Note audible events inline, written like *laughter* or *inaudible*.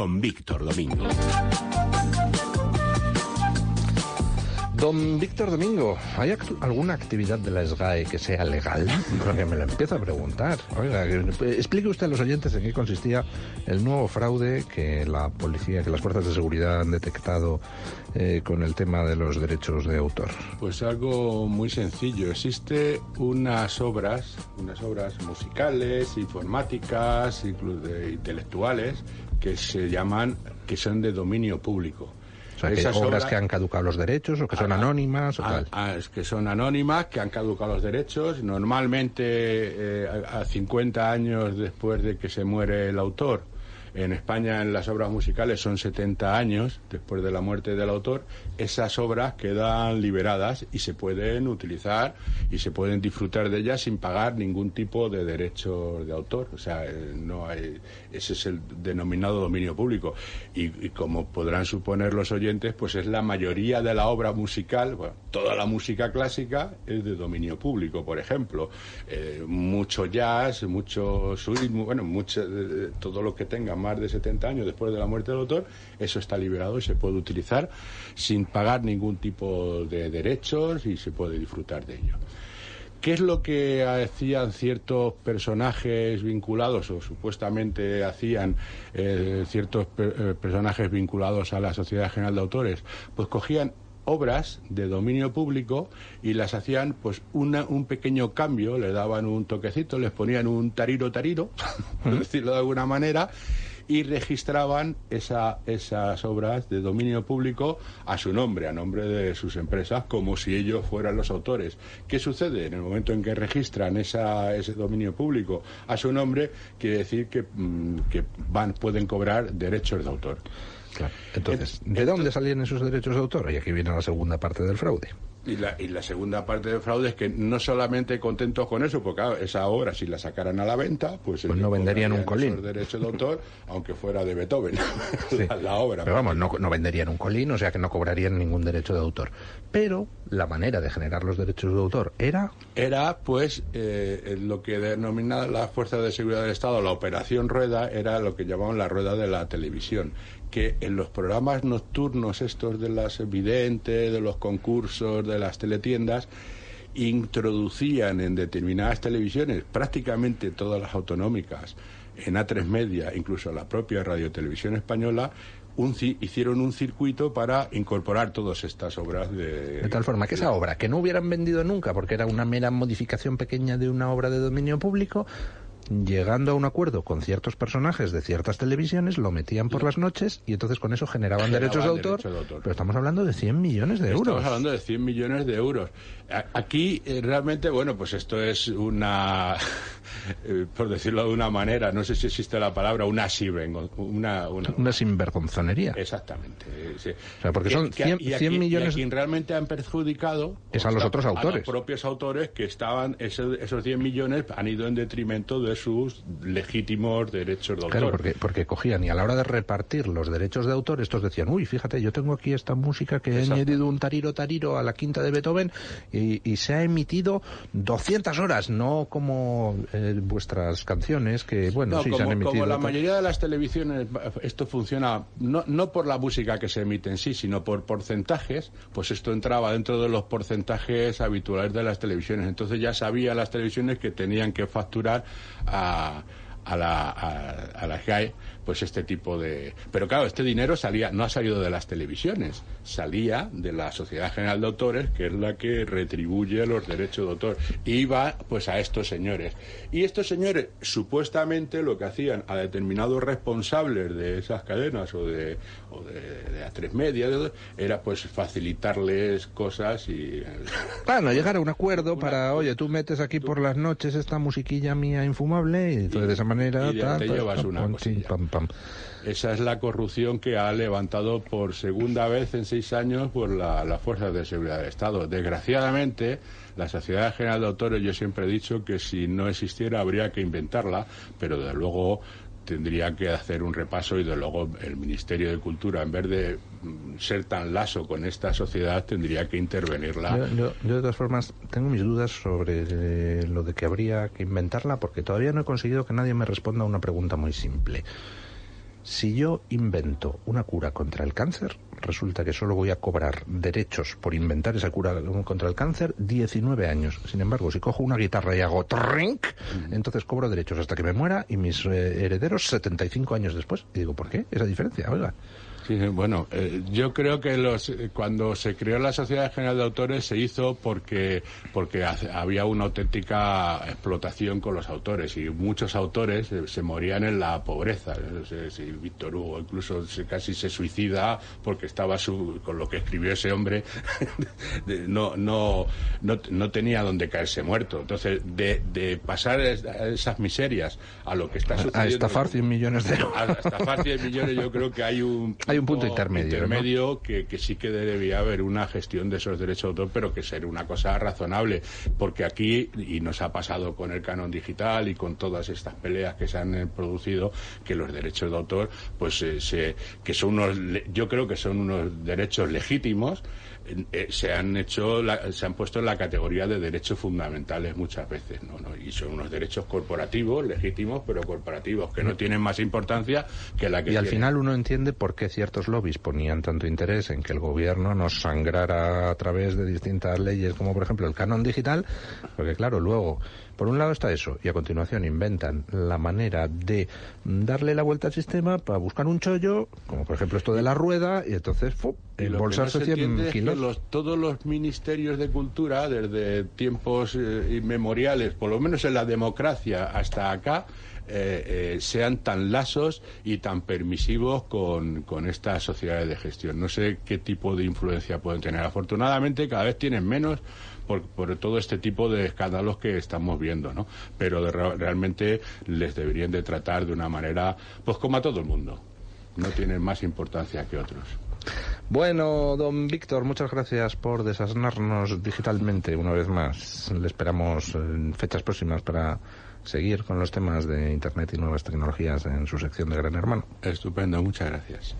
con Víctor Domingo. Don Víctor Domingo, ¿hay alguna actividad de la SGAE que sea legal? Porque me lo empiezo a preguntar. Oiga, explique usted a los oyentes en qué consistía el nuevo fraude que la policía, que las fuerzas de seguridad han detectado eh, con el tema de los derechos de autor. Pues algo muy sencillo. Existe unas obras, unas obras musicales, informáticas, incluso intelectuales, que se llaman, que son de dominio público o sea, Esas obras, que han caducado los derechos o que son anónimas o tal. es que son anónimas, que han caducado los derechos. Normalmente eh, a 50 años después de que se muere el autor en España en las obras musicales son 70 años después de la muerte del autor, esas obras quedan liberadas y se pueden utilizar y se pueden disfrutar de ellas sin pagar ningún tipo de derecho de autor. O sea, eh, no hay, ese es el denominado dominio público. Y, como podrán suponer los oyentes, pues es la mayoría de la obra musical, bueno, toda la música clásica es de dominio público, por ejemplo. Eh, mucho jazz, mucho swing, bueno, mucho, todo lo que tenga más de 70 años después de la muerte del autor, eso está liberado y se puede utilizar sin pagar ningún tipo de derechos y se puede disfrutar de ello. ¿Qué es lo que hacían ciertos personajes vinculados o supuestamente hacían eh, ciertos eh, personajes vinculados a la Sociedad General de Autores? Pues cogían obras de dominio público y las hacían pues una, un pequeño cambio, le daban un toquecito, les ponían un tariro tariro, *laughs* por decirlo de alguna manera, y registraban esa, esas obras de dominio público a su nombre, a nombre de sus empresas, como si ellos fueran los autores. ¿Qué sucede? En el momento en que registran esa, ese dominio público a su nombre, quiere decir que, mm, que van, pueden cobrar derechos de autor. Entonces, ¿de dónde salían esos derechos de autor? Y aquí viene la segunda parte del fraude. Y la, y la segunda parte del fraude es que no solamente contentos con eso, porque esa obra si la sacaran a la venta, pues, pues no venderían un colín. derechos de autor, aunque fuera de Beethoven, *laughs* la, obra. Pero vamos, no, no venderían un colín, o sea que no cobrarían ningún derecho de autor. Pero la manera de generar los derechos de autor era... Era, pues, eh, lo que denomina la Fuerza de Seguridad del Estado, la Operación Rueda, era lo que llamaban la rueda de la televisión que en los programas nocturnos estos de las evidentes, de los concursos, de las teletiendas, introducían en determinadas televisiones, prácticamente todas las autonómicas, en A3 Media, incluso la propia Radio Televisión Española, hicieron un circuito para incorporar todas estas obras de... De tal forma que esa obra, que no hubieran vendido nunca, porque era una mera modificación pequeña de una obra de dominio público, llegando a un acuerdo con ciertos personajes de ciertas televisiones, lo metían por las noches y entonces con eso generaban, derechos, de autor, Pero estamos hablando de 100 millones de euros. Estamos hablando de 100 millones de euros. Aquí eh, realmente, bueno, pues esto es una, *laughs* eh, por decirlo de una manera, no sé si existe la palabra, una una, una, sinvergonzonería. Exactamente. O sea, porque son 100, millones... Y quien realmente han perjudicado... Es a los otros autores. A los propios autores que estaban, esos, esos 100 millones han ido en detrimento de sus legítimos derechos de autor. Claro, porque, porque cogían y a la hora de repartir los derechos de autor, estos decían, uy, fíjate, yo tengo aquí esta música que he añadido un tariro tariro a la quinta de Beethoven y, se ha emitido 200 horas, no como eh, vuestras canciones, que bueno, sí como, se han emitido. Como la mayoría de las televisiones, esto funciona no, no por la música que se emite en sí, sino por porcentajes, pues esto entraba dentro de los porcentajes habituales de las televisiones. Entonces ya sabía las televisiones que tenían que facturar a, a la, a, a GAE pues este tipo de pero claro este dinero salía no ha salido de las televisiones salía de la sociedad general de autores que es la que retribuye los derechos de autor iba pues a estos señores. Y estos señores supuestamente lo que hacían a determinados responsables de esas cadenas o de o de, de a tres media era pues facilitarles cosas y *laughs* bueno llegar a un acuerdo para oye tú metes aquí por las noches esta musiquilla mía infumable y entonces de esa manera te llevas una esa es la corrupción que ha levantado por segunda vez en seis años por la, las fuerzas de seguridad del Estado. Desgraciadamente, la Sociedad General de Autores, yo siempre he dicho que si no existiera habría que inventarla, pero desde luego tendría que hacer un repaso y de luego el Ministerio de Cultura, en vez de mm, ser tan laso con esta sociedad, tendría que intervenirla. Yo, de todas formas tengo mis dudas sobre eh, lo de que habría que inventarla porque todavía no he conseguido que nadie me responda a una pregunta muy simple Si yo invento una cura contra el cáncer, resulta que solo voy a cobrar derechos por inventar esa cura contra el cáncer 19 años. Sin embargo, si cojo una guitarra y hago trink, entonces cobro derechos hasta que me muera y mis eh, herederos 75 años después. Y digo, ¿por qué? Esa diferencia, oiga. Bueno, eh, yo creo que los, eh, cuando se creó la Sociedad General de Autores se hizo porque, porque había una auténtica explotación con los autores y muchos autores eh, se morían en la pobreza. Si Víctor Hugo incluso casi se suicida porque estaba con lo que escribió ese hombre, *laughs* no, no, no, tenía donde caerse muerto. Entonces, de, de pasar esas miserias a lo que está sucediendo. A estafar 100 millones de euros. A estafar 100 millones, yo creo que hay un *laughs* hay un punto intermedio. Intermedio que, que, sí que debía haber una gestión de esos derechos de autor, pero que ser una cosa razonable, porque aquí, y nos ha pasado con el canon digital y con todas estas peleas que se han eh, producido, que los derechos de autor, pues eh, se, que son unos, yo creo que son unos derechos legítimos, eh, se han hecho se han puesto en la categoría de derechos fundamentales muchas veces ¿no? Y son unos derechos corporativos legítimos pero corporativos que no tienen más importancia que la que y al final uno entiende por qué ciertos lobbies ponían tanto interés en que el gobierno nos sangrara a través de distintas leyes como por ejemplo el canon digital porque claro luego por un lado está eso, y a continuación inventan la manera de darle la vuelta al sistema para buscar un chollo, como por ejemplo esto de la rueda, y entonces. Embolsarse no 100 kilos. todos los ministerios de cultura, desde tiempos eh, inmemoriales, por lo menos en la democracia hasta acá, eh, eh, sean tan lasos y tan permisivos con, con estas sociedades de gestión. No sé qué tipo de influencia pueden tener. Afortunadamente cada vez tienen menos por, todo este tipo de escándalos que estamos viendo, ¿no? Pero realmente les deberían de tratar de una manera, pues como a todo el mundo. No tienen más importancia que otros. Bueno, don Víctor, muchas gracias por desasnarnos digitalmente una vez más. Le esperamos en fechas próximas para seguir con los temas de Internet y nuevas tecnologías en su sección de Gran Hermano. Estupendo, muchas gracias.